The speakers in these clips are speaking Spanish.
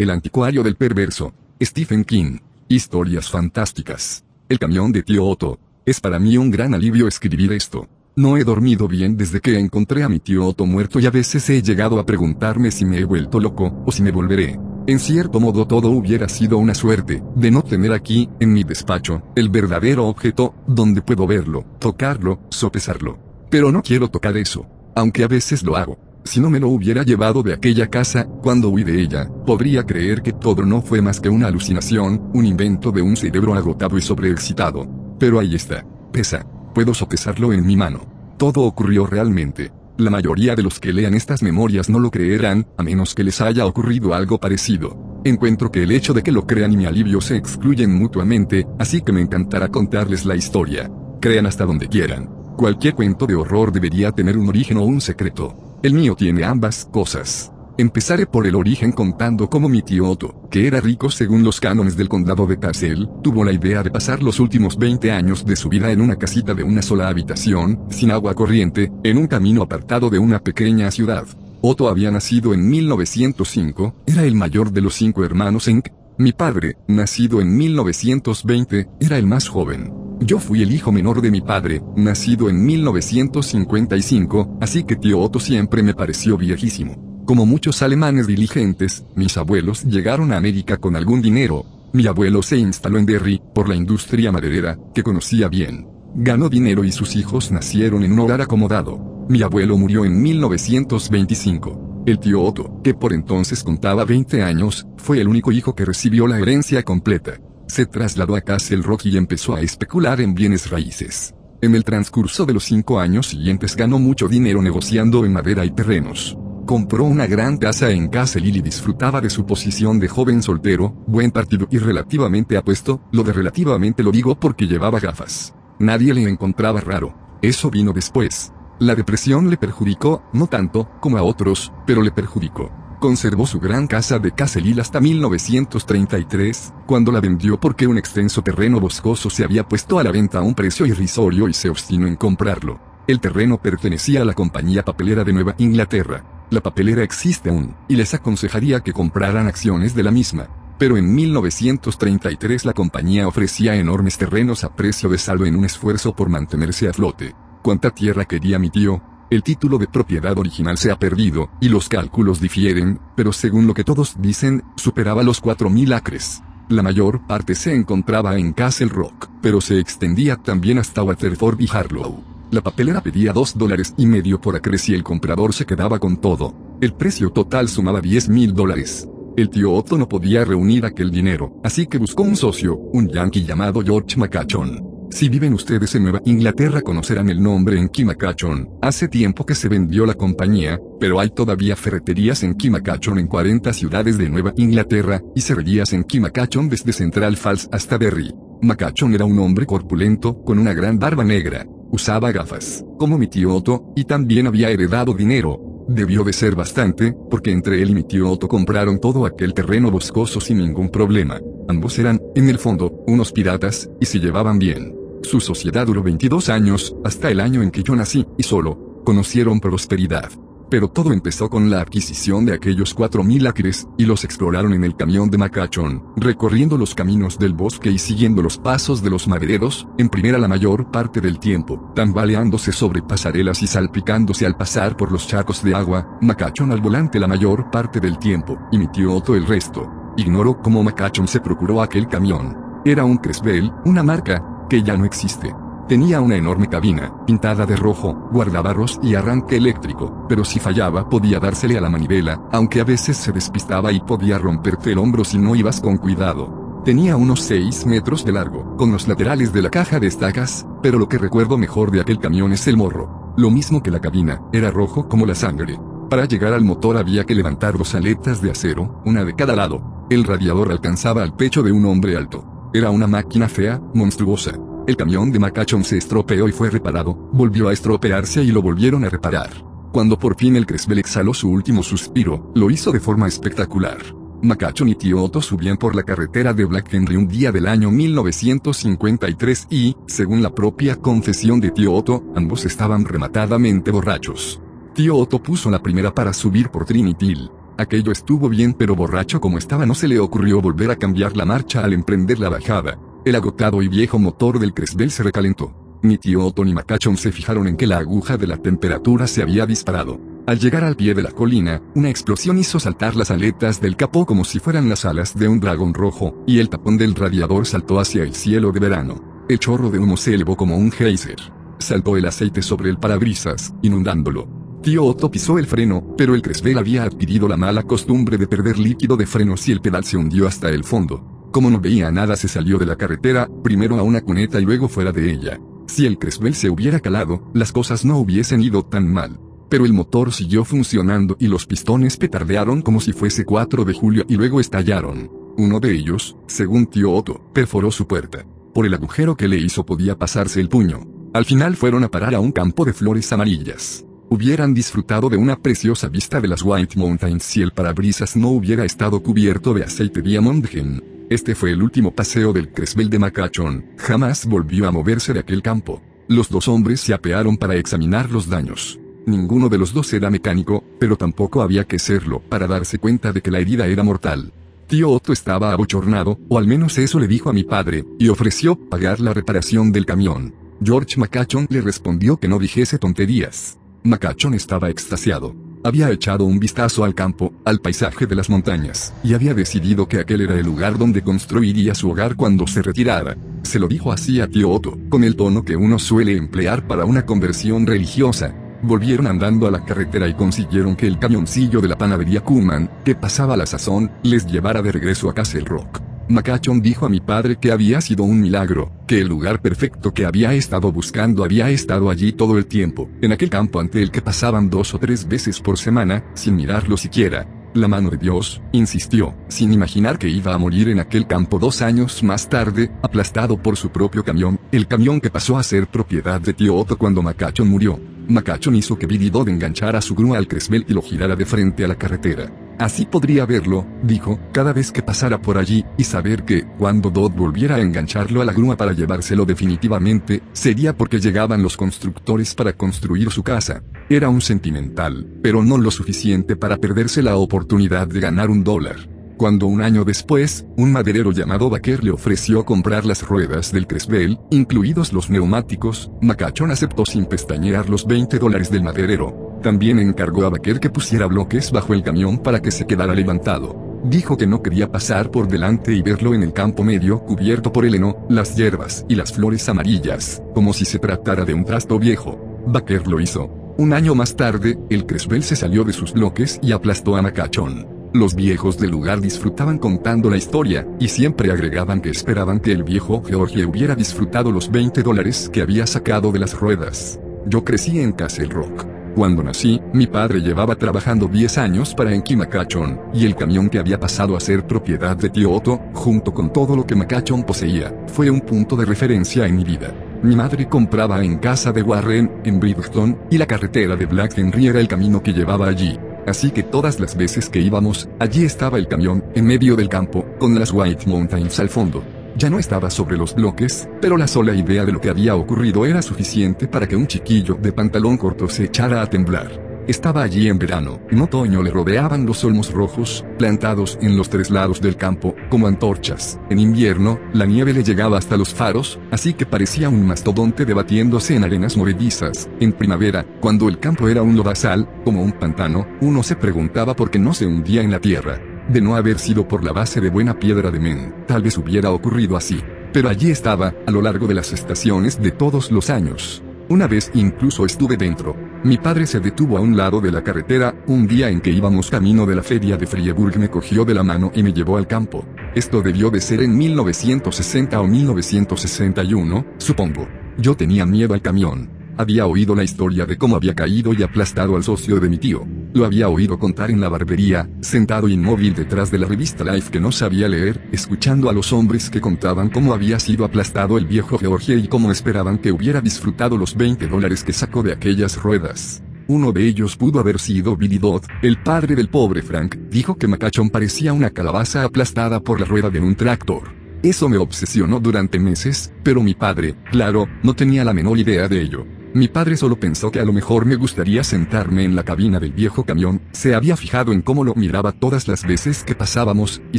El anticuario del perverso. Stephen King. Historias fantásticas. El camión de tío Otto. Es para mí un gran alivio escribir esto. No he dormido bien desde que encontré a mi tío Otto muerto y a veces he llegado a preguntarme si me he vuelto loco o si me volveré. En cierto modo todo hubiera sido una suerte, de no tener aquí, en mi despacho, el verdadero objeto, donde puedo verlo, tocarlo, sopesarlo. Pero no quiero tocar eso. Aunque a veces lo hago. Si no me lo hubiera llevado de aquella casa, cuando huí de ella, podría creer que todo no fue más que una alucinación, un invento de un cerebro agotado y sobreexcitado. Pero ahí está. Pesa. Puedo sopesarlo en mi mano. Todo ocurrió realmente. La mayoría de los que lean estas memorias no lo creerán, a menos que les haya ocurrido algo parecido. Encuentro que el hecho de que lo crean y mi alivio se excluyen mutuamente, así que me encantará contarles la historia. Crean hasta donde quieran. Cualquier cuento de horror debería tener un origen o un secreto. El mío tiene ambas cosas. Empezaré por el origen contando cómo mi tío Otto, que era rico según los cánones del condado de Kassel, tuvo la idea de pasar los últimos 20 años de su vida en una casita de una sola habitación, sin agua corriente, en un camino apartado de una pequeña ciudad. Otto había nacido en 1905, era el mayor de los cinco hermanos en mi padre, nacido en 1920, era el más joven. Yo fui el hijo menor de mi padre, nacido en 1955, así que tío Otto siempre me pareció viejísimo. Como muchos alemanes diligentes, mis abuelos llegaron a América con algún dinero. Mi abuelo se instaló en Derry, por la industria maderera, que conocía bien. Ganó dinero y sus hijos nacieron en un hogar acomodado. Mi abuelo murió en 1925. El tío Otto, que por entonces contaba 20 años, fue el único hijo que recibió la herencia completa. Se trasladó a Castle Rock y empezó a especular en bienes raíces. En el transcurso de los cinco años siguientes ganó mucho dinero negociando en madera y terrenos. Compró una gran casa en Castle y disfrutaba de su posición de joven soltero, buen partido y relativamente apuesto, lo de relativamente lo digo porque llevaba gafas. Nadie le encontraba raro. Eso vino después. La depresión le perjudicó, no tanto, como a otros, pero le perjudicó. Conservó su gran casa de Castle hasta 1933, cuando la vendió porque un extenso terreno boscoso se había puesto a la venta a un precio irrisorio y se obstinó en comprarlo. El terreno pertenecía a la compañía papelera de Nueva Inglaterra. La papelera existe aún, y les aconsejaría que compraran acciones de la misma. Pero en 1933 la compañía ofrecía enormes terrenos a precio de saldo en un esfuerzo por mantenerse a flote. ¿Cuánta tierra quería mi tío? El título de propiedad original se ha perdido, y los cálculos difieren, pero según lo que todos dicen, superaba los 4.000 acres. La mayor parte se encontraba en Castle Rock, pero se extendía también hasta Waterford y Harlow. La papelera pedía dos dólares y medio por acre si el comprador se quedaba con todo. El precio total sumaba 10 mil dólares. El tío Otto no podía reunir aquel dinero, así que buscó un socio, un yankee llamado George McCachon. Si viven ustedes en Nueva Inglaterra conocerán el nombre en Kimacachon. Hace tiempo que se vendió la compañía, pero hay todavía ferreterías en Kimacachon en 40 ciudades de Nueva Inglaterra, y cerrerías en Kimacachon desde Central Falls hasta Derry. Macachon era un hombre corpulento, con una gran barba negra, Usaba gafas, como mi tío Otto, y también había heredado dinero. Debió de ser bastante, porque entre él y mi tío Otto compraron todo aquel terreno boscoso sin ningún problema. Ambos eran, en el fondo, unos piratas, y se llevaban bien. Su sociedad duró 22 años, hasta el año en que yo nací, y solo, conocieron prosperidad. Pero todo empezó con la adquisición de aquellos cuatro mil acres, y los exploraron en el camión de Macachón, recorriendo los caminos del bosque y siguiendo los pasos de los madereros, en primera la mayor parte del tiempo, tambaleándose sobre pasarelas y salpicándose al pasar por los charcos de agua, Macachón al volante la mayor parte del tiempo, y mi tío Otto el resto. Ignoro cómo Macachón se procuró aquel camión. Era un Creswell, una marca, que ya no existe. Tenía una enorme cabina, pintada de rojo, guardabarros y arranque eléctrico, pero si fallaba podía dársele a la manivela, aunque a veces se despistaba y podía romperte el hombro si no ibas con cuidado. Tenía unos 6 metros de largo, con los laterales de la caja de estacas, pero lo que recuerdo mejor de aquel camión es el morro. Lo mismo que la cabina, era rojo como la sangre. Para llegar al motor había que levantar dos aletas de acero, una de cada lado. El radiador alcanzaba al pecho de un hombre alto. Era una máquina fea, monstruosa. El camión de Macachon se estropeó y fue reparado, volvió a estropearse y lo volvieron a reparar. Cuando por fin el Cresbel exhaló su último suspiro, lo hizo de forma espectacular. Macachon y Tío Otto subían por la carretera de Black Henry un día del año 1953 y, según la propia confesión de Tío Otto, ambos estaban rematadamente borrachos. Tío Otto puso la primera para subir por Trinity Hill. Aquello estuvo bien pero borracho como estaba no se le ocurrió volver a cambiar la marcha al emprender la bajada. El agotado y viejo motor del Cresbel se recalentó. Ni tío Otto ni Macachon se fijaron en que la aguja de la temperatura se había disparado. Al llegar al pie de la colina, una explosión hizo saltar las aletas del capó como si fueran las alas de un dragón rojo, y el tapón del radiador saltó hacia el cielo de verano. El chorro de humo se elevó como un geyser. Saltó el aceite sobre el parabrisas, inundándolo. Tío Otto pisó el freno, pero el Cresbel había adquirido la mala costumbre de perder líquido de frenos y el pedal se hundió hasta el fondo. Como no veía nada se salió de la carretera, primero a una cuneta y luego fuera de ella. Si el Cresbel se hubiera calado, las cosas no hubiesen ido tan mal. Pero el motor siguió funcionando y los pistones petardearon como si fuese 4 de julio y luego estallaron. Uno de ellos, según tío Otto, perforó su puerta. Por el agujero que le hizo podía pasarse el puño. Al final fueron a parar a un campo de flores amarillas. Hubieran disfrutado de una preciosa vista de las White Mountains si el parabrisas no hubiera estado cubierto de aceite Diamond Gen. Este fue el último paseo del Cresbel de Macachon, jamás volvió a moverse de aquel campo. Los dos hombres se apearon para examinar los daños. Ninguno de los dos era mecánico, pero tampoco había que serlo para darse cuenta de que la herida era mortal. Tío Otto estaba abochornado, o al menos eso le dijo a mi padre, y ofreció pagar la reparación del camión. George Macachon le respondió que no dijese tonterías. Macachon estaba extasiado. Había echado un vistazo al campo, al paisaje de las montañas, y había decidido que aquel era el lugar donde construiría su hogar cuando se retirara. Se lo dijo así a tío Otto, con el tono que uno suele emplear para una conversión religiosa. Volvieron andando a la carretera y consiguieron que el camioncillo de la panadería Kuman, que pasaba la sazón, les llevara de regreso a Castle Rock. Macachon dijo a mi padre que había sido un milagro, que el lugar perfecto que había estado buscando había estado allí todo el tiempo, en aquel campo ante el que pasaban dos o tres veces por semana, sin mirarlo siquiera. La mano de Dios, insistió, sin imaginar que iba a morir en aquel campo dos años más tarde, aplastado por su propio camión, el camión que pasó a ser propiedad de tío Otto cuando Macachon murió. Macachon hizo que Billy Dodd enganchara su grúa al Cresbel y lo girara de frente a la carretera. Así podría verlo, dijo, cada vez que pasara por allí, y saber que, cuando Dodd volviera a engancharlo a la grúa para llevárselo definitivamente, sería porque llegaban los constructores para construir su casa. Era un sentimental, pero no lo suficiente para perderse la oportunidad de ganar un dólar. Cuando un año después, un maderero llamado Baker le ofreció comprar las ruedas del Cresbel, incluidos los neumáticos, Macachón aceptó sin pestañear los 20 dólares del maderero. También encargó a Baker que pusiera bloques bajo el camión para que se quedara levantado. Dijo que no quería pasar por delante y verlo en el campo medio cubierto por el heno, las hierbas y las flores amarillas, como si se tratara de un trasto viejo. Baker lo hizo. Un año más tarde, el Cresbel se salió de sus bloques y aplastó a Macachón. Los viejos del lugar disfrutaban contando la historia, y siempre agregaban que esperaban que el viejo George hubiera disfrutado los 20 dólares que había sacado de las ruedas. Yo crecí en Castle Rock. Cuando nací, mi padre llevaba trabajando 10 años para Enki Macachon, y el camión que había pasado a ser propiedad de tío Otto, junto con todo lo que Macachon poseía, fue un punto de referencia en mi vida. Mi madre compraba en casa de Warren, en Bridgeton, y la carretera de Black Henry era el camino que llevaba allí. Así que todas las veces que íbamos, allí estaba el camión, en medio del campo, con las White Mountains al fondo. Ya no estaba sobre los bloques, pero la sola idea de lo que había ocurrido era suficiente para que un chiquillo de pantalón corto se echara a temblar. Estaba allí en verano, en otoño le rodeaban los olmos rojos, plantados en los tres lados del campo, como antorchas. En invierno, la nieve le llegaba hasta los faros, así que parecía un mastodonte debatiéndose en arenas movedizas. En primavera, cuando el campo era un lodazal, como un pantano, uno se preguntaba por qué no se hundía en la tierra. De no haber sido por la base de buena piedra de Men, tal vez hubiera ocurrido así. Pero allí estaba, a lo largo de las estaciones de todos los años. Una vez incluso estuve dentro. Mi padre se detuvo a un lado de la carretera, un día en que íbamos camino de la feria de Frieburg me cogió de la mano y me llevó al campo. Esto debió de ser en 1960 o 1961, supongo. Yo tenía miedo al camión. Había oído la historia de cómo había caído y aplastado al socio de mi tío. Lo había oído contar en la barbería, sentado inmóvil detrás de la revista Life que no sabía leer, escuchando a los hombres que contaban cómo había sido aplastado el viejo George y cómo esperaban que hubiera disfrutado los 20 dólares que sacó de aquellas ruedas. Uno de ellos pudo haber sido Billy Dodd, el padre del pobre Frank, dijo que Macachon parecía una calabaza aplastada por la rueda de un tractor. Eso me obsesionó durante meses, pero mi padre, claro, no tenía la menor idea de ello. Mi padre solo pensó que a lo mejor me gustaría sentarme en la cabina del viejo camión, se había fijado en cómo lo miraba todas las veces que pasábamos, y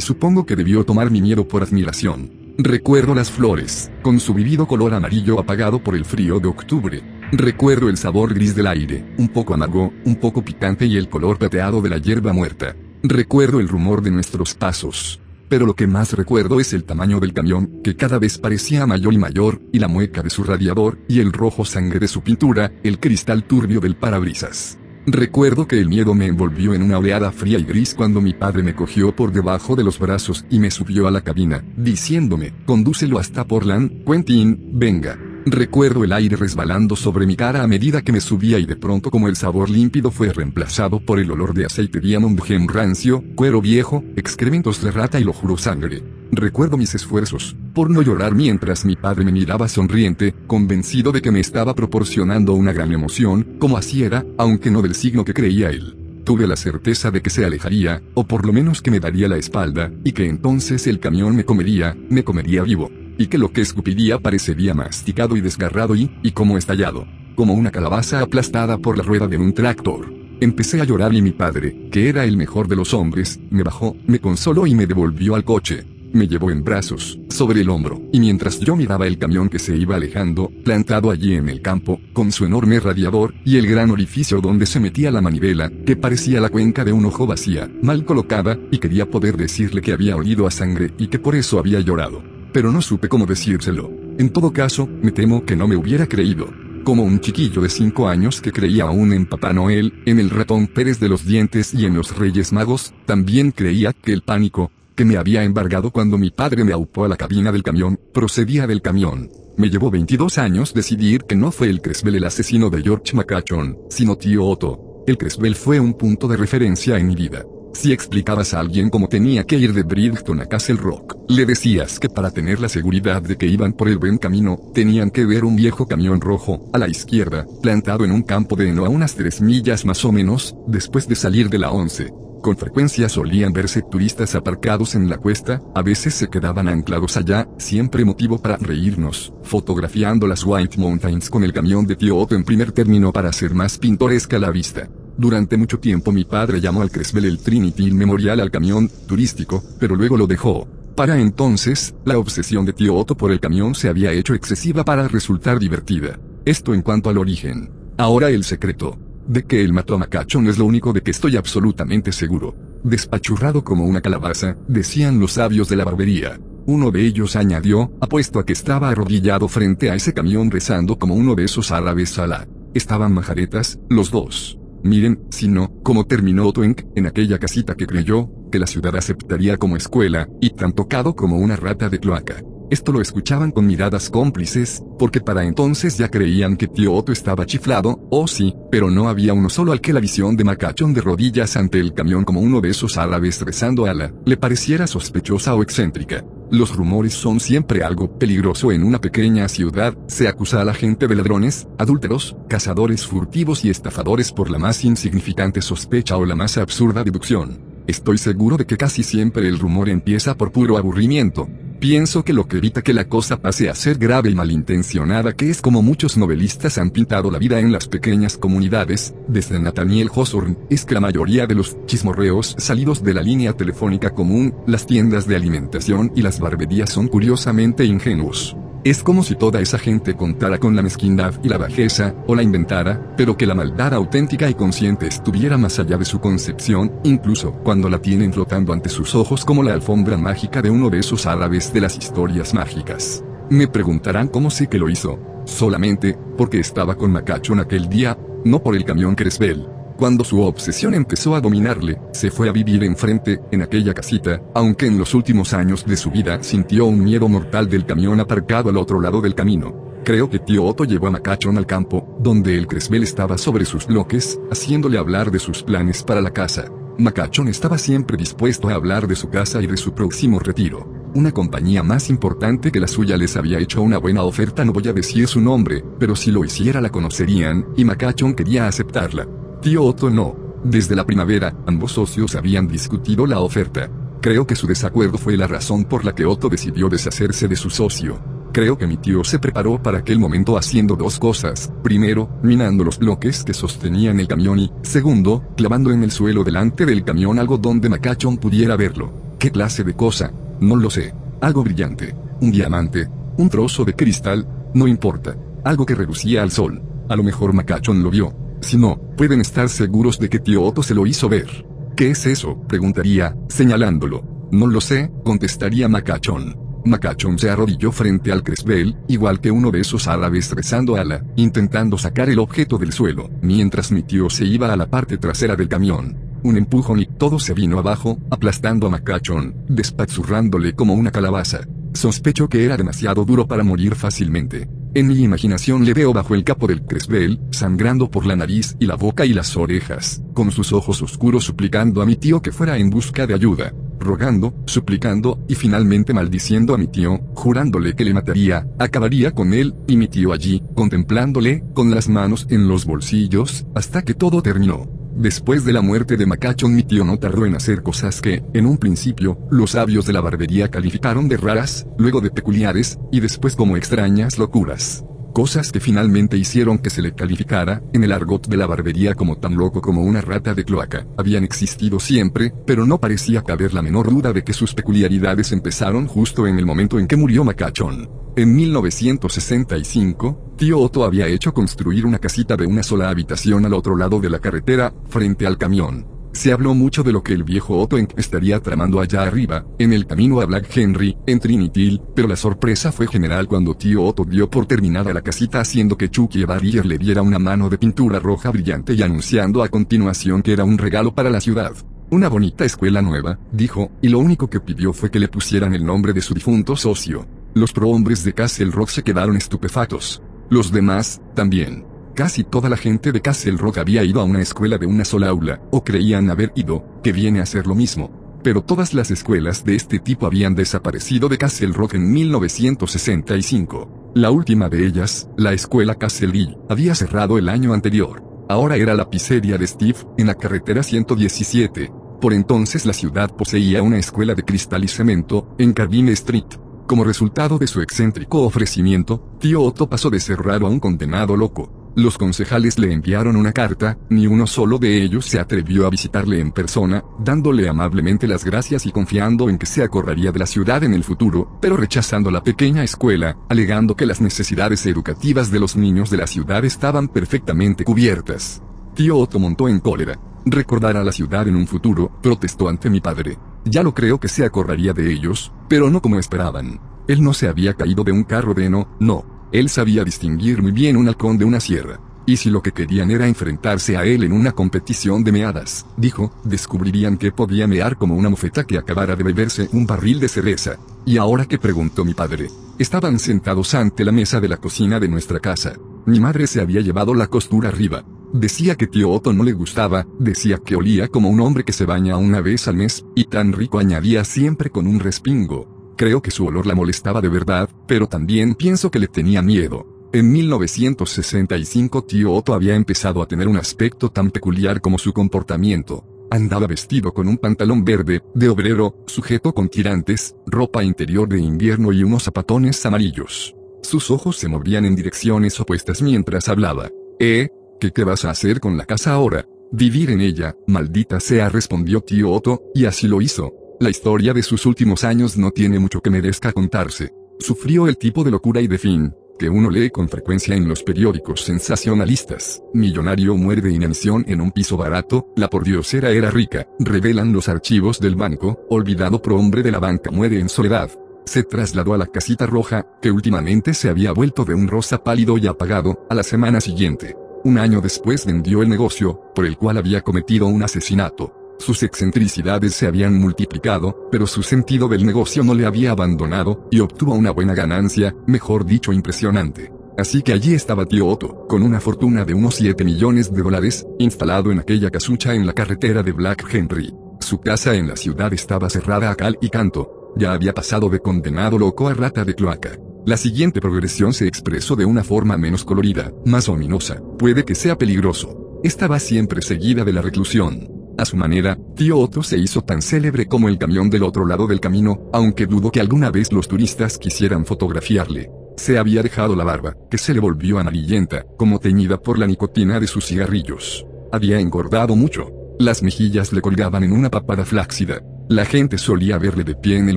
supongo que debió tomar mi miedo por admiración. Recuerdo las flores, con su vivido color amarillo apagado por el frío de octubre. Recuerdo el sabor gris del aire, un poco amargo, un poco picante y el color plateado de la hierba muerta. Recuerdo el rumor de nuestros pasos. Pero lo que más recuerdo es el tamaño del camión, que cada vez parecía mayor y mayor, y la mueca de su radiador, y el rojo sangre de su pintura, el cristal turbio del parabrisas. Recuerdo que el miedo me envolvió en una oleada fría y gris cuando mi padre me cogió por debajo de los brazos y me subió a la cabina, diciéndome, condúcelo hasta Portland, Quentin, venga. Recuerdo el aire resbalando sobre mi cara a medida que me subía y de pronto como el sabor límpido fue reemplazado por el olor de aceite Diamond Gem rancio, cuero viejo, excrementos de rata y lo juro sangre. Recuerdo mis esfuerzos, por no llorar mientras mi padre me miraba sonriente, convencido de que me estaba proporcionando una gran emoción, como así era, aunque no del signo que creía él. Tuve la certeza de que se alejaría, o por lo menos que me daría la espalda, y que entonces el camión me comería, me comería vivo y que lo que escupiría parecería masticado y desgarrado y, y como estallado, como una calabaza aplastada por la rueda de un tractor. Empecé a llorar y mi padre, que era el mejor de los hombres, me bajó, me consoló y me devolvió al coche. Me llevó en brazos, sobre el hombro, y mientras yo miraba el camión que se iba alejando, plantado allí en el campo, con su enorme radiador, y el gran orificio donde se metía la manivela, que parecía la cuenca de un ojo vacía, mal colocada, y quería poder decirle que había olido a sangre y que por eso había llorado pero no supe cómo decírselo. En todo caso, me temo que no me hubiera creído. Como un chiquillo de cinco años que creía aún en Papá Noel, en el ratón Pérez de los dientes y en los Reyes Magos, también creía que el pánico, que me había embargado cuando mi padre me aupó a la cabina del camión, procedía del camión. Me llevó 22 años decidir que no fue el Creswell el asesino de George McCachon, sino tío Otto. El Creswell fue un punto de referencia en mi vida. Si explicabas a alguien cómo tenía que ir de Bridgeton a Castle Rock, le decías que para tener la seguridad de que iban por el buen camino, tenían que ver un viejo camión rojo, a la izquierda, plantado en un campo de heno a unas tres millas más o menos, después de salir de la once. Con frecuencia solían verse turistas aparcados en la cuesta, a veces se quedaban anclados allá, siempre motivo para reírnos, fotografiando las White Mountains con el camión de tío Otto en primer término para hacer más pintoresca la vista. Durante mucho tiempo mi padre llamó al Creswell el Trinity Memorial al camión turístico, pero luego lo dejó. Para entonces, la obsesión de tío Otto por el camión se había hecho excesiva para resultar divertida. Esto en cuanto al origen. Ahora el secreto. De que el mató a Macachón es lo único de que estoy absolutamente seguro. Despachurrado como una calabaza, decían los sabios de la barbería. Uno de ellos añadió, apuesto a que estaba arrodillado frente a ese camión rezando como uno de esos árabes la. Estaban majaretas, los dos. Miren, si no, cómo terminó Twenk, en aquella casita que creyó, que la ciudad aceptaría como escuela, y tan tocado como una rata de cloaca. Esto lo escuchaban con miradas cómplices, porque para entonces ya creían que tío Otto estaba chiflado, oh sí, pero no había uno solo al que la visión de Macachón de rodillas ante el camión como uno de esos árabes rezando a la, le pareciera sospechosa o excéntrica. Los rumores son siempre algo peligroso en una pequeña ciudad, se acusa a la gente de ladrones, adúlteros, cazadores furtivos y estafadores por la más insignificante sospecha o la más absurda deducción. Estoy seguro de que casi siempre el rumor empieza por puro aburrimiento. Pienso que lo que evita que la cosa pase a ser grave y malintencionada que es como muchos novelistas han pintado la vida en las pequeñas comunidades, desde Nathaniel Hawthorne, es que la mayoría de los chismorreos salidos de la línea telefónica común, las tiendas de alimentación y las barberías son curiosamente ingenuos. Es como si toda esa gente contara con la mezquindad y la bajeza, o la inventara, pero que la maldad auténtica y consciente estuviera más allá de su concepción, incluso cuando la tienen flotando ante sus ojos como la alfombra mágica de uno de esos árabes de las historias mágicas. Me preguntarán cómo sé que lo hizo. Solamente, porque estaba con Macachon aquel día, no por el camión Creswell. Cuando su obsesión empezó a dominarle, se fue a vivir enfrente, en aquella casita, aunque en los últimos años de su vida sintió un miedo mortal del camión aparcado al otro lado del camino. Creo que tío Otto llevó a Macachon al campo, donde el Cresbel estaba sobre sus bloques, haciéndole hablar de sus planes para la casa. Macachon estaba siempre dispuesto a hablar de su casa y de su próximo retiro. Una compañía más importante que la suya les había hecho una buena oferta, no voy a decir su nombre, pero si lo hiciera la conocerían, y Macachon quería aceptarla. Tío Otto no. Desde la primavera, ambos socios habían discutido la oferta. Creo que su desacuerdo fue la razón por la que Otto decidió deshacerse de su socio. Creo que mi tío se preparó para aquel momento haciendo dos cosas. Primero, minando los bloques que sostenían el camión y, segundo, clavando en el suelo delante del camión algo donde Macachon pudiera verlo. ¿Qué clase de cosa? No lo sé. Algo brillante. Un diamante. Un trozo de cristal. No importa. Algo que reducía al sol. A lo mejor Macachon lo vio. Si no, pueden estar seguros de que tío Otto se lo hizo ver. ¿Qué es eso? preguntaría, señalándolo. No lo sé, contestaría Macachon. Macachon se arrodilló frente al Cresbel, igual que uno de esos árabes rezando ala, intentando sacar el objeto del suelo, mientras mi tío se iba a la parte trasera del camión. Un empujón y todo se vino abajo, aplastando a Macachon, despazurrándole como una calabaza. Sospecho que era demasiado duro para morir fácilmente. En mi imaginación le veo bajo el capo del Cresbel, sangrando por la nariz y la boca y las orejas, con sus ojos oscuros suplicando a mi tío que fuera en busca de ayuda rogando, suplicando, y finalmente maldiciendo a mi tío, jurándole que le mataría, acabaría con él, y mi tío allí, contemplándole, con las manos en los bolsillos, hasta que todo terminó. Después de la muerte de Macachon mi tío no tardó en hacer cosas que, en un principio, los sabios de la barbería calificaron de raras, luego de peculiares, y después como extrañas locuras cosas que finalmente hicieron que se le calificara, en el argot de la barbería como tan loco como una rata de cloaca. Habían existido siempre, pero no parecía caber la menor duda de que sus peculiaridades empezaron justo en el momento en que murió Macachón. En 1965, tío Otto había hecho construir una casita de una sola habitación al otro lado de la carretera, frente al camión. Se habló mucho de lo que el viejo Otto estaría tramando allá arriba, en el camino a Black Henry, en Trinity, pero la sorpresa fue general cuando tío Otto dio por terminada la casita haciendo que Chucky Barrier le diera una mano de pintura roja brillante y anunciando a continuación que era un regalo para la ciudad. Una bonita escuela nueva, dijo, y lo único que pidió fue que le pusieran el nombre de su difunto socio. Los prohombres de Castle Rock se quedaron estupefactos. Los demás, también. Casi toda la gente de Castle Rock había ido a una escuela de una sola aula, o creían haber ido, que viene a ser lo mismo. Pero todas las escuelas de este tipo habían desaparecido de Castle Rock en 1965. La última de ellas, la escuela Castle Hill, había cerrado el año anterior. Ahora era la pizzería de Steve, en la carretera 117. Por entonces la ciudad poseía una escuela de cristal y cemento, en Carbine Street. Como resultado de su excéntrico ofrecimiento, tío Otto pasó de ser raro a un condenado loco. Los concejales le enviaron una carta, ni uno solo de ellos se atrevió a visitarle en persona, dándole amablemente las gracias y confiando en que se acordaría de la ciudad en el futuro, pero rechazando la pequeña escuela, alegando que las necesidades educativas de los niños de la ciudad estaban perfectamente cubiertas. Tío Otto montó en cólera. Recordar a la ciudad en un futuro, protestó ante mi padre. Ya lo creo que se acordaría de ellos, pero no como esperaban. Él no se había caído de un carro de no, no, él sabía distinguir muy bien un halcón de una sierra. Y si lo que querían era enfrentarse a él en una competición de meadas, dijo, descubrirían que podía mear como una mofeta que acabara de beberse un barril de cerveza. Y ahora que preguntó mi padre, estaban sentados ante la mesa de la cocina de nuestra casa. Mi madre se había llevado la costura arriba. Decía que tío Otto no le gustaba, decía que olía como un hombre que se baña una vez al mes, y tan rico añadía siempre con un respingo. Creo que su olor la molestaba de verdad, pero también pienso que le tenía miedo. En 1965 tío Otto había empezado a tener un aspecto tan peculiar como su comportamiento. Andaba vestido con un pantalón verde, de obrero, sujeto con tirantes, ropa interior de invierno y unos zapatones amarillos. Sus ojos se movían en direcciones opuestas mientras hablaba. ¿Eh? ¿Qué, qué vas a hacer con la casa ahora? Vivir en ella, maldita sea, respondió tío Otto, y así lo hizo. La historia de sus últimos años no tiene mucho que merezca contarse. Sufrió el tipo de locura y de fin, que uno lee con frecuencia en los periódicos sensacionalistas. Millonario muere de inanición en un piso barato, la pordiosera era rica, revelan los archivos del banco, olvidado prohombre de la banca muere en soledad. Se trasladó a la casita roja, que últimamente se había vuelto de un rosa pálido y apagado, a la semana siguiente. Un año después vendió el negocio, por el cual había cometido un asesinato. Sus excentricidades se habían multiplicado, pero su sentido del negocio no le había abandonado, y obtuvo una buena ganancia, mejor dicho impresionante. Así que allí estaba tío Otto, con una fortuna de unos 7 millones de dólares, instalado en aquella casucha en la carretera de Black Henry. Su casa en la ciudad estaba cerrada a cal y canto. Ya había pasado de condenado loco a rata de cloaca. La siguiente progresión se expresó de una forma menos colorida, más ominosa. Puede que sea peligroso. Estaba siempre seguida de la reclusión. A su manera, tío Otto se hizo tan célebre como el camión del otro lado del camino, aunque dudo que alguna vez los turistas quisieran fotografiarle. Se había dejado la barba, que se le volvió amarillenta, como teñida por la nicotina de sus cigarrillos. Había engordado mucho. Las mejillas le colgaban en una papada flácida. La gente solía verle de pie en el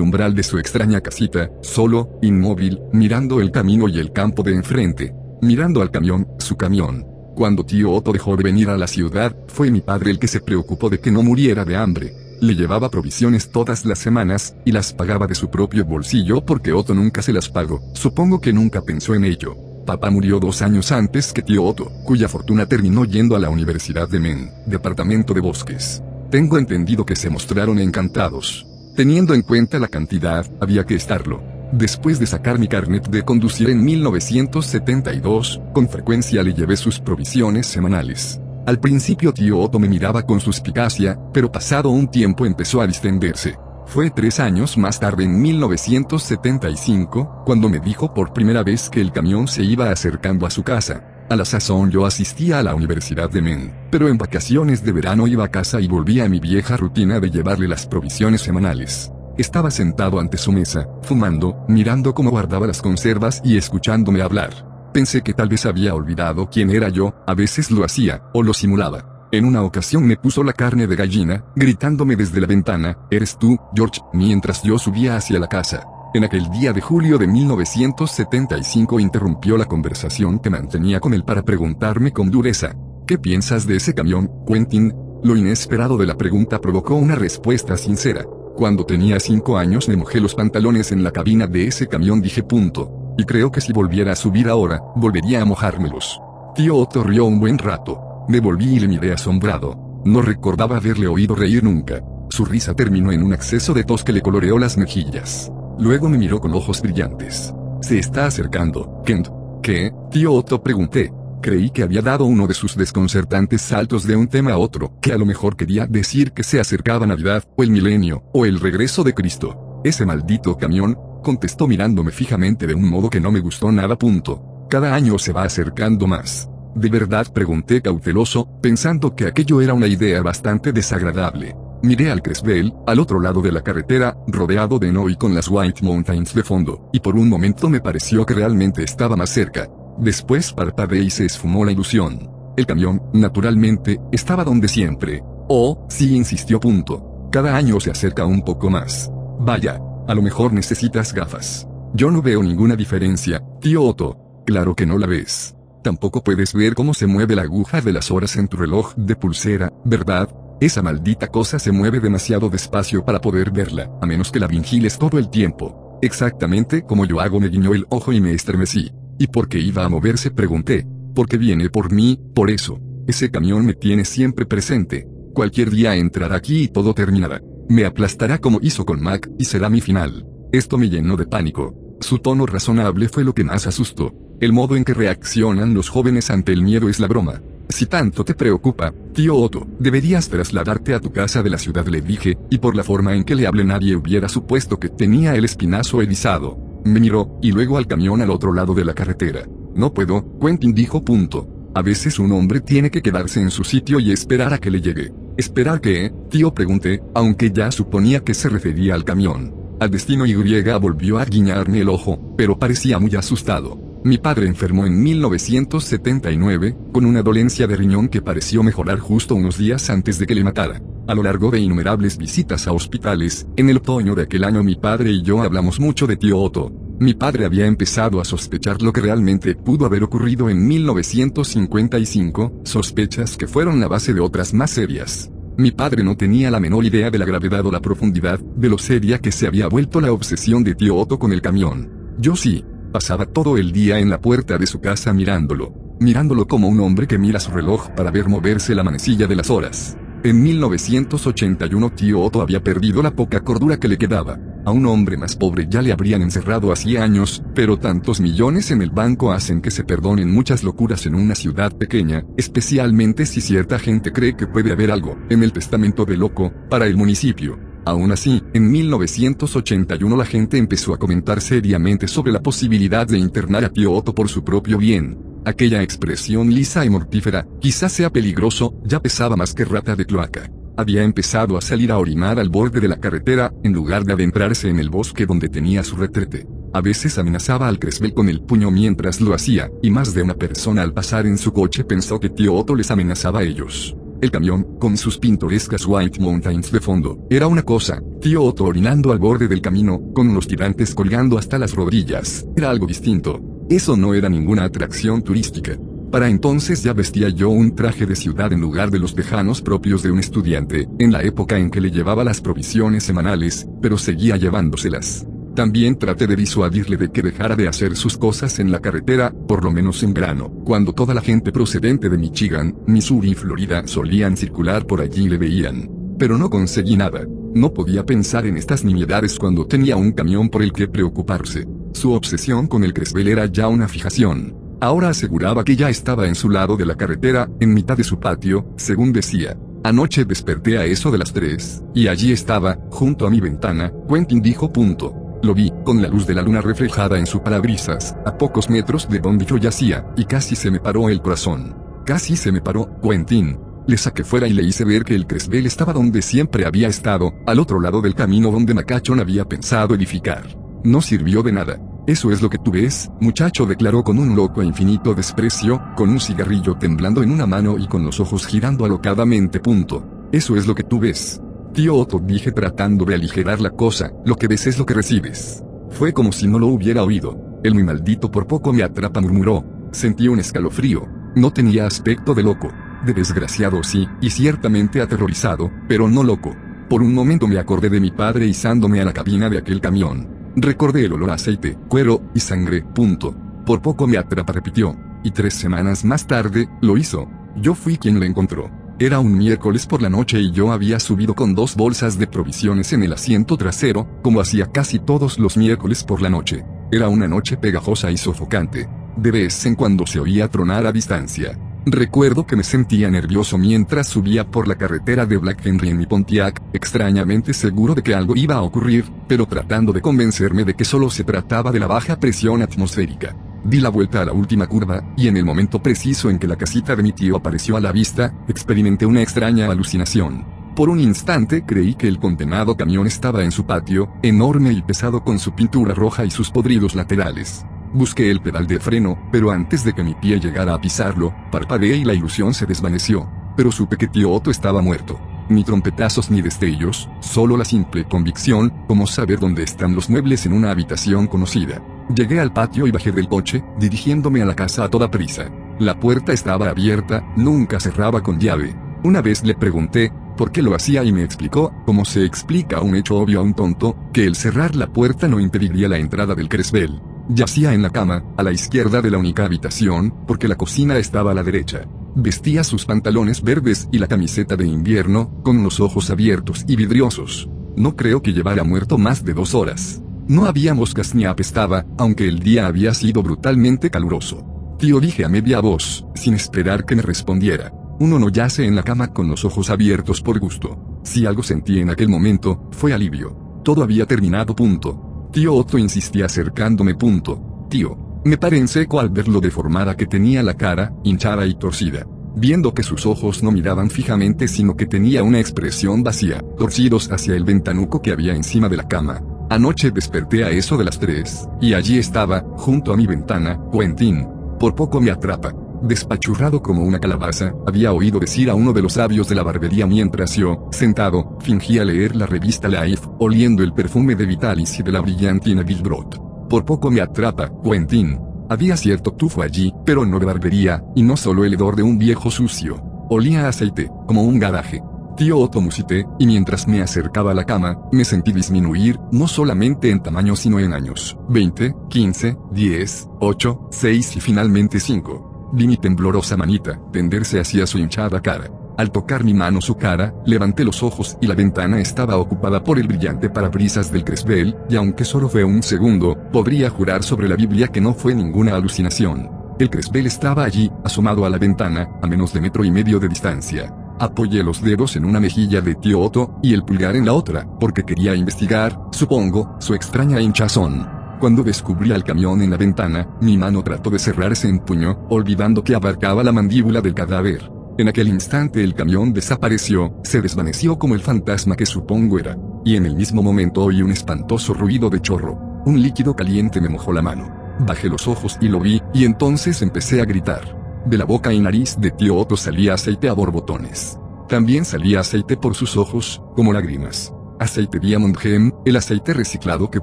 umbral de su extraña casita, solo, inmóvil, mirando el camino y el campo de enfrente. Mirando al camión, su camión. Cuando tío Otto dejó de venir a la ciudad, fue mi padre el que se preocupó de que no muriera de hambre. Le llevaba provisiones todas las semanas, y las pagaba de su propio bolsillo porque Otto nunca se las pagó. Supongo que nunca pensó en ello. Papá murió dos años antes que tío Otto, cuya fortuna terminó yendo a la Universidad de Men, Departamento de Bosques. Tengo entendido que se mostraron encantados. Teniendo en cuenta la cantidad, había que estarlo. Después de sacar mi carnet de conducir en 1972, con frecuencia le llevé sus provisiones semanales. Al principio tío Otto me miraba con suspicacia, pero pasado un tiempo empezó a distenderse. Fue tres años más tarde en 1975, cuando me dijo por primera vez que el camión se iba acercando a su casa. A la sazón yo asistía a la Universidad de Men, pero en vacaciones de verano iba a casa y volvía a mi vieja rutina de llevarle las provisiones semanales. Estaba sentado ante su mesa, fumando, mirando cómo guardaba las conservas y escuchándome hablar. Pensé que tal vez había olvidado quién era yo, a veces lo hacía, o lo simulaba. En una ocasión me puso la carne de gallina, gritándome desde la ventana, ¿eres tú, George? mientras yo subía hacia la casa. En aquel día de julio de 1975 interrumpió la conversación que mantenía con él para preguntarme con dureza. ¿Qué piensas de ese camión, Quentin? Lo inesperado de la pregunta provocó una respuesta sincera. Cuando tenía cinco años me mojé los pantalones en la cabina de ese camión dije punto. Y creo que si volviera a subir ahora, volvería a mojármelos. Tío Otto rió un buen rato. Me volví y le miré asombrado. No recordaba haberle oído reír nunca. Su risa terminó en un acceso de tos que le coloreó las mejillas. Luego me miró con ojos brillantes. Se está acercando, Kent. ¿Qué, tío Otto? pregunté. Creí que había dado uno de sus desconcertantes saltos de un tema a otro, que a lo mejor quería decir que se acercaba Navidad, o el milenio, o el regreso de Cristo. Ese maldito camión, contestó mirándome fijamente de un modo que no me gustó nada. Punto. Cada año se va acercando más. De verdad pregunté cauteloso, pensando que aquello era una idea bastante desagradable. Miré al Creswell, al otro lado de la carretera, rodeado de no y con las White Mountains de fondo, y por un momento me pareció que realmente estaba más cerca. Después parpadeé y se esfumó la ilusión. El camión, naturalmente, estaba donde siempre. Oh, sí insistió. Punto. Cada año se acerca un poco más. Vaya, a lo mejor necesitas gafas. Yo no veo ninguna diferencia, tío Otto. Claro que no la ves. Tampoco puedes ver cómo se mueve la aguja de las horas en tu reloj de pulsera, ¿verdad? Esa maldita cosa se mueve demasiado despacio para poder verla, a menos que la vigiles todo el tiempo. Exactamente como yo hago me guiñó el ojo y me estremecí. ¿Y por qué iba a moverse? pregunté. Porque viene por mí, por eso. Ese camión me tiene siempre presente. Cualquier día entrará aquí y todo terminará. Me aplastará como hizo con Mac, y será mi final. Esto me llenó de pánico. Su tono razonable fue lo que más asustó. El modo en que reaccionan los jóvenes ante el miedo es la broma. Si tanto te preocupa, tío Otto, deberías trasladarte a tu casa de la ciudad, le dije, y por la forma en que le hablé nadie hubiera supuesto que tenía el espinazo erizado. Me miró, y luego al camión al otro lado de la carretera. No puedo, Quentin dijo punto. A veces un hombre tiene que quedarse en su sitio y esperar a que le llegue. ¿Esperar qué, tío? pregunté, aunque ya suponía que se refería al camión. Al destino Y volvió a guiñarme el ojo, pero parecía muy asustado. Mi padre enfermó en 1979, con una dolencia de riñón que pareció mejorar justo unos días antes de que le matara. A lo largo de innumerables visitas a hospitales, en el otoño de aquel año mi padre y yo hablamos mucho de tío Otto. Mi padre había empezado a sospechar lo que realmente pudo haber ocurrido en 1955, sospechas que fueron la base de otras más serias. Mi padre no tenía la menor idea de la gravedad o la profundidad, de lo seria que se había vuelto la obsesión de tío Otto con el camión. Yo sí. Pasaba todo el día en la puerta de su casa mirándolo. Mirándolo como un hombre que mira su reloj para ver moverse la manecilla de las horas. En 1981 tío Otto había perdido la poca cordura que le quedaba. A un hombre más pobre ya le habrían encerrado hacía años, pero tantos millones en el banco hacen que se perdonen muchas locuras en una ciudad pequeña, especialmente si cierta gente cree que puede haber algo, en el testamento de loco, para el municipio. Aún así, en 1981 la gente empezó a comentar seriamente sobre la posibilidad de internar a tío Otto por su propio bien. Aquella expresión lisa y mortífera, quizás sea peligroso, ya pesaba más que rata de cloaca. Había empezado a salir a orinar al borde de la carretera, en lugar de adentrarse en el bosque donde tenía su retrete. A veces amenazaba al Cresbel con el puño mientras lo hacía, y más de una persona al pasar en su coche pensó que tío Otto les amenazaba a ellos. El camión, con sus pintorescas White Mountains de fondo, era una cosa, tío Otto orinando al borde del camino, con los tirantes colgando hasta las rodillas, era algo distinto. Eso no era ninguna atracción turística. Para entonces ya vestía yo un traje de ciudad en lugar de los tejanos propios de un estudiante, en la época en que le llevaba las provisiones semanales, pero seguía llevándoselas. También traté de disuadirle de que dejara de hacer sus cosas en la carretera, por lo menos en verano, cuando toda la gente procedente de Michigan, Missouri y Florida solían circular por allí y le veían. Pero no conseguí nada. No podía pensar en estas nimiedades cuando tenía un camión por el que preocuparse. Su obsesión con el Creswell era ya una fijación. Ahora aseguraba que ya estaba en su lado de la carretera, en mitad de su patio, según decía. Anoche desperté a eso de las tres, y allí estaba, junto a mi ventana, Quentin dijo punto. Lo vi, con la luz de la luna reflejada en su parabrisas, a pocos metros de donde yo yacía, y casi se me paró el corazón. Casi se me paró, Quentin. Le saqué fuera y le hice ver que el Cresbel estaba donde siempre había estado, al otro lado del camino donde Macachon había pensado edificar. No sirvió de nada. Eso es lo que tú ves, muchacho declaró con un loco e infinito desprecio, con un cigarrillo temblando en una mano y con los ojos girando alocadamente. Punto. Eso es lo que tú ves. Tío Otto dije tratando de aligerar la cosa, lo que ves es lo que recibes. Fue como si no lo hubiera oído. El muy maldito por poco me atrapa murmuró. Sentí un escalofrío. No tenía aspecto de loco. De desgraciado sí, y ciertamente aterrorizado, pero no loco. Por un momento me acordé de mi padre izándome a la cabina de aquel camión. Recordé el olor a aceite, cuero y sangre. Punto. Por poco me atrapa, repitió. Y tres semanas más tarde, lo hizo. Yo fui quien lo encontró. Era un miércoles por la noche y yo había subido con dos bolsas de provisiones en el asiento trasero, como hacía casi todos los miércoles por la noche. Era una noche pegajosa y sofocante. De vez en cuando se oía tronar a distancia. Recuerdo que me sentía nervioso mientras subía por la carretera de Black Henry en mi Pontiac, extrañamente seguro de que algo iba a ocurrir, pero tratando de convencerme de que solo se trataba de la baja presión atmosférica. Di la vuelta a la última curva, y en el momento preciso en que la casita de mi tío apareció a la vista, experimenté una extraña alucinación. Por un instante creí que el condenado camión estaba en su patio, enorme y pesado con su pintura roja y sus podridos laterales. Busqué el pedal de freno, pero antes de que mi pie llegara a pisarlo, parpadeé y la ilusión se desvaneció. Pero supe que tío Otto estaba muerto. Ni trompetazos ni destellos, solo la simple convicción, como saber dónde están los muebles en una habitación conocida. Llegué al patio y bajé del coche, dirigiéndome a la casa a toda prisa. La puerta estaba abierta, nunca cerraba con llave. Una vez le pregunté, por qué lo hacía y me explicó, como se explica un hecho obvio a un tonto, que el cerrar la puerta no impediría la entrada del Cresbel. Yacía en la cama, a la izquierda de la única habitación, porque la cocina estaba a la derecha. Vestía sus pantalones verdes y la camiseta de invierno, con los ojos abiertos y vidriosos. No creo que llevara muerto más de dos horas. No había moscas ni apestaba, aunque el día había sido brutalmente caluroso. Tío dije a media voz, sin esperar que me respondiera. Uno no yace en la cama con los ojos abiertos por gusto. Si algo sentí en aquel momento, fue alivio. Todo había terminado punto. Tío Otto insistía acercándome. Punto. Tío. Me paré en seco al ver lo deformada que tenía la cara, hinchada y torcida. Viendo que sus ojos no miraban fijamente sino que tenía una expresión vacía, torcidos hacia el ventanuco que había encima de la cama. Anoche desperté a eso de las tres, y allí estaba, junto a mi ventana, Quentin. Por poco me atrapa. Despachurrado como una calabaza, había oído decir a uno de los sabios de la barbería mientras yo, sentado, fingía leer la revista Life, oliendo el perfume de Vitalis y de la brillantina Gilbrot. Por poco me atrapa, Quentin. Había cierto tufo allí, pero no de barbería, y no solo el hedor de un viejo sucio. Olía a aceite, como un garaje. Tío Otto musité, y mientras me acercaba a la cama, me sentí disminuir, no solamente en tamaño sino en años. 20, 15, 10, 8, 6 y finalmente 5. Vi mi temblorosa manita tenderse hacia su hinchada cara. Al tocar mi mano su cara, levanté los ojos y la ventana estaba ocupada por el brillante parabrisas del Cresbel, y aunque solo fue un segundo, podría jurar sobre la Biblia que no fue ninguna alucinación. El Cresbel estaba allí, asomado a la ventana, a menos de metro y medio de distancia. Apoyé los dedos en una mejilla de tío Otto, y el pulgar en la otra, porque quería investigar, supongo, su extraña hinchazón. Cuando descubrí al camión en la ventana, mi mano trató de cerrarse en puño, olvidando que abarcaba la mandíbula del cadáver. En aquel instante el camión desapareció, se desvaneció como el fantasma que supongo era. Y en el mismo momento oí un espantoso ruido de chorro. Un líquido caliente me mojó la mano. Bajé los ojos y lo vi, y entonces empecé a gritar. De la boca y nariz de tío Otto salía aceite a borbotones. También salía aceite por sus ojos, como lágrimas. Aceite Diamond Gem, el aceite reciclado que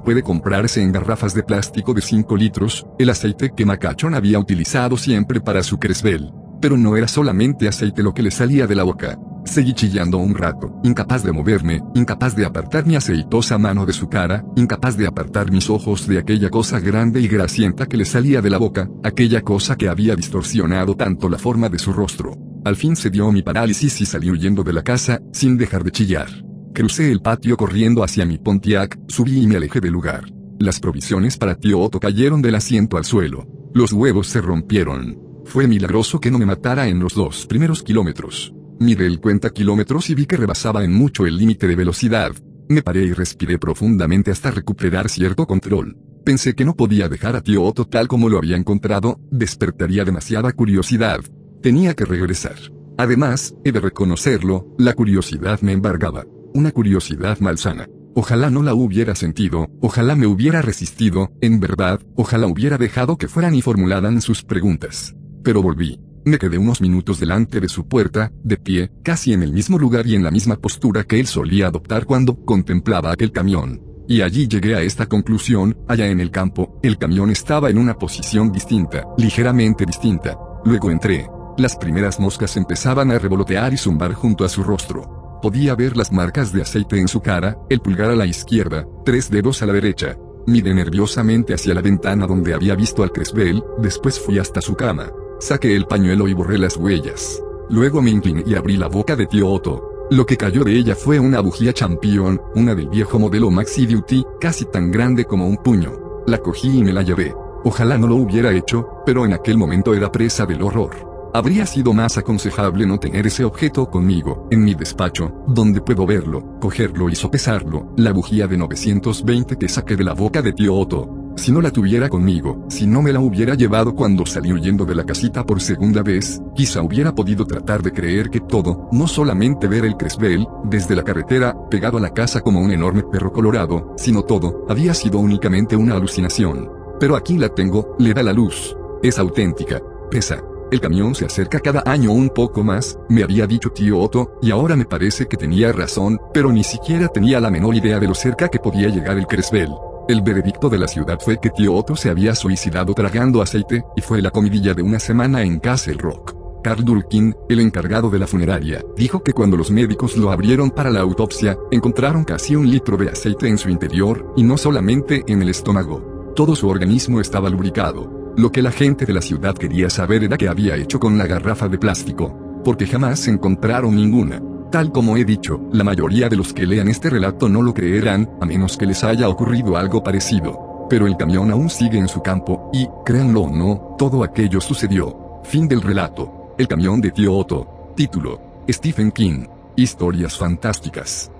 puede comprarse en garrafas de plástico de 5 litros, el aceite que Macachon había utilizado siempre para su Cresbel. Pero no era solamente aceite lo que le salía de la boca. Seguí chillando un rato, incapaz de moverme, incapaz de apartar mi aceitosa mano de su cara, incapaz de apartar mis ojos de aquella cosa grande y grasienta que le salía de la boca, aquella cosa que había distorsionado tanto la forma de su rostro. Al fin se dio mi parálisis y salí huyendo de la casa, sin dejar de chillar. Crucé el patio corriendo hacia mi Pontiac, subí y me alejé del lugar. Las provisiones para tío Otto cayeron del asiento al suelo. Los huevos se rompieron. Fue milagroso que no me matara en los dos primeros kilómetros. Miré el cuenta kilómetros y vi que rebasaba en mucho el límite de velocidad. Me paré y respiré profundamente hasta recuperar cierto control. Pensé que no podía dejar a tío Otto tal como lo había encontrado, despertaría demasiada curiosidad. Tenía que regresar. Además, he de reconocerlo, la curiosidad me embargaba. Una curiosidad malsana. Ojalá no la hubiera sentido, ojalá me hubiera resistido, en verdad, ojalá hubiera dejado que fueran y formularan sus preguntas pero volví. Me quedé unos minutos delante de su puerta, de pie, casi en el mismo lugar y en la misma postura que él solía adoptar cuando contemplaba aquel camión. Y allí llegué a esta conclusión, allá en el campo, el camión estaba en una posición distinta, ligeramente distinta. Luego entré. Las primeras moscas empezaban a revolotear y zumbar junto a su rostro. Podía ver las marcas de aceite en su cara, el pulgar a la izquierda, tres dedos a la derecha. Miré nerviosamente hacia la ventana donde había visto al Cresbel, después fui hasta su cama. Saqué el pañuelo y borré las huellas. Luego me incliné y abrí la boca de tío Otto. Lo que cayó de ella fue una bujía champion, una del viejo modelo Maxi Duty, casi tan grande como un puño. La cogí y me la llevé. Ojalá no lo hubiera hecho, pero en aquel momento era presa del horror. Habría sido más aconsejable no tener ese objeto conmigo, en mi despacho, donde puedo verlo, cogerlo y sopesarlo, la bujía de 920 que saqué de la boca de tío Otto. Si no la tuviera conmigo, si no me la hubiera llevado cuando salí huyendo de la casita por segunda vez, quizá hubiera podido tratar de creer que todo, no solamente ver el Cresbel, desde la carretera, pegado a la casa como un enorme perro colorado, sino todo, había sido únicamente una alucinación. Pero aquí la tengo, le da la luz. Es auténtica. Pesa. El camión se acerca cada año un poco más, me había dicho tío Otto, y ahora me parece que tenía razón, pero ni siquiera tenía la menor idea de lo cerca que podía llegar el Cresbel. El veredicto de la ciudad fue que tío Otto se había suicidado tragando aceite, y fue la comidilla de una semana en Castle Rock. Carl Dulkin, el encargado de la funeraria, dijo que cuando los médicos lo abrieron para la autopsia, encontraron casi un litro de aceite en su interior, y no solamente en el estómago. Todo su organismo estaba lubricado. Lo que la gente de la ciudad quería saber era qué había hecho con la garrafa de plástico, porque jamás encontraron ninguna. Tal como he dicho, la mayoría de los que lean este relato no lo creerán, a menos que les haya ocurrido algo parecido. Pero el camión aún sigue en su campo, y, créanlo o no, todo aquello sucedió. Fin del relato. El camión de tío Otto. Título. Stephen King. Historias fantásticas.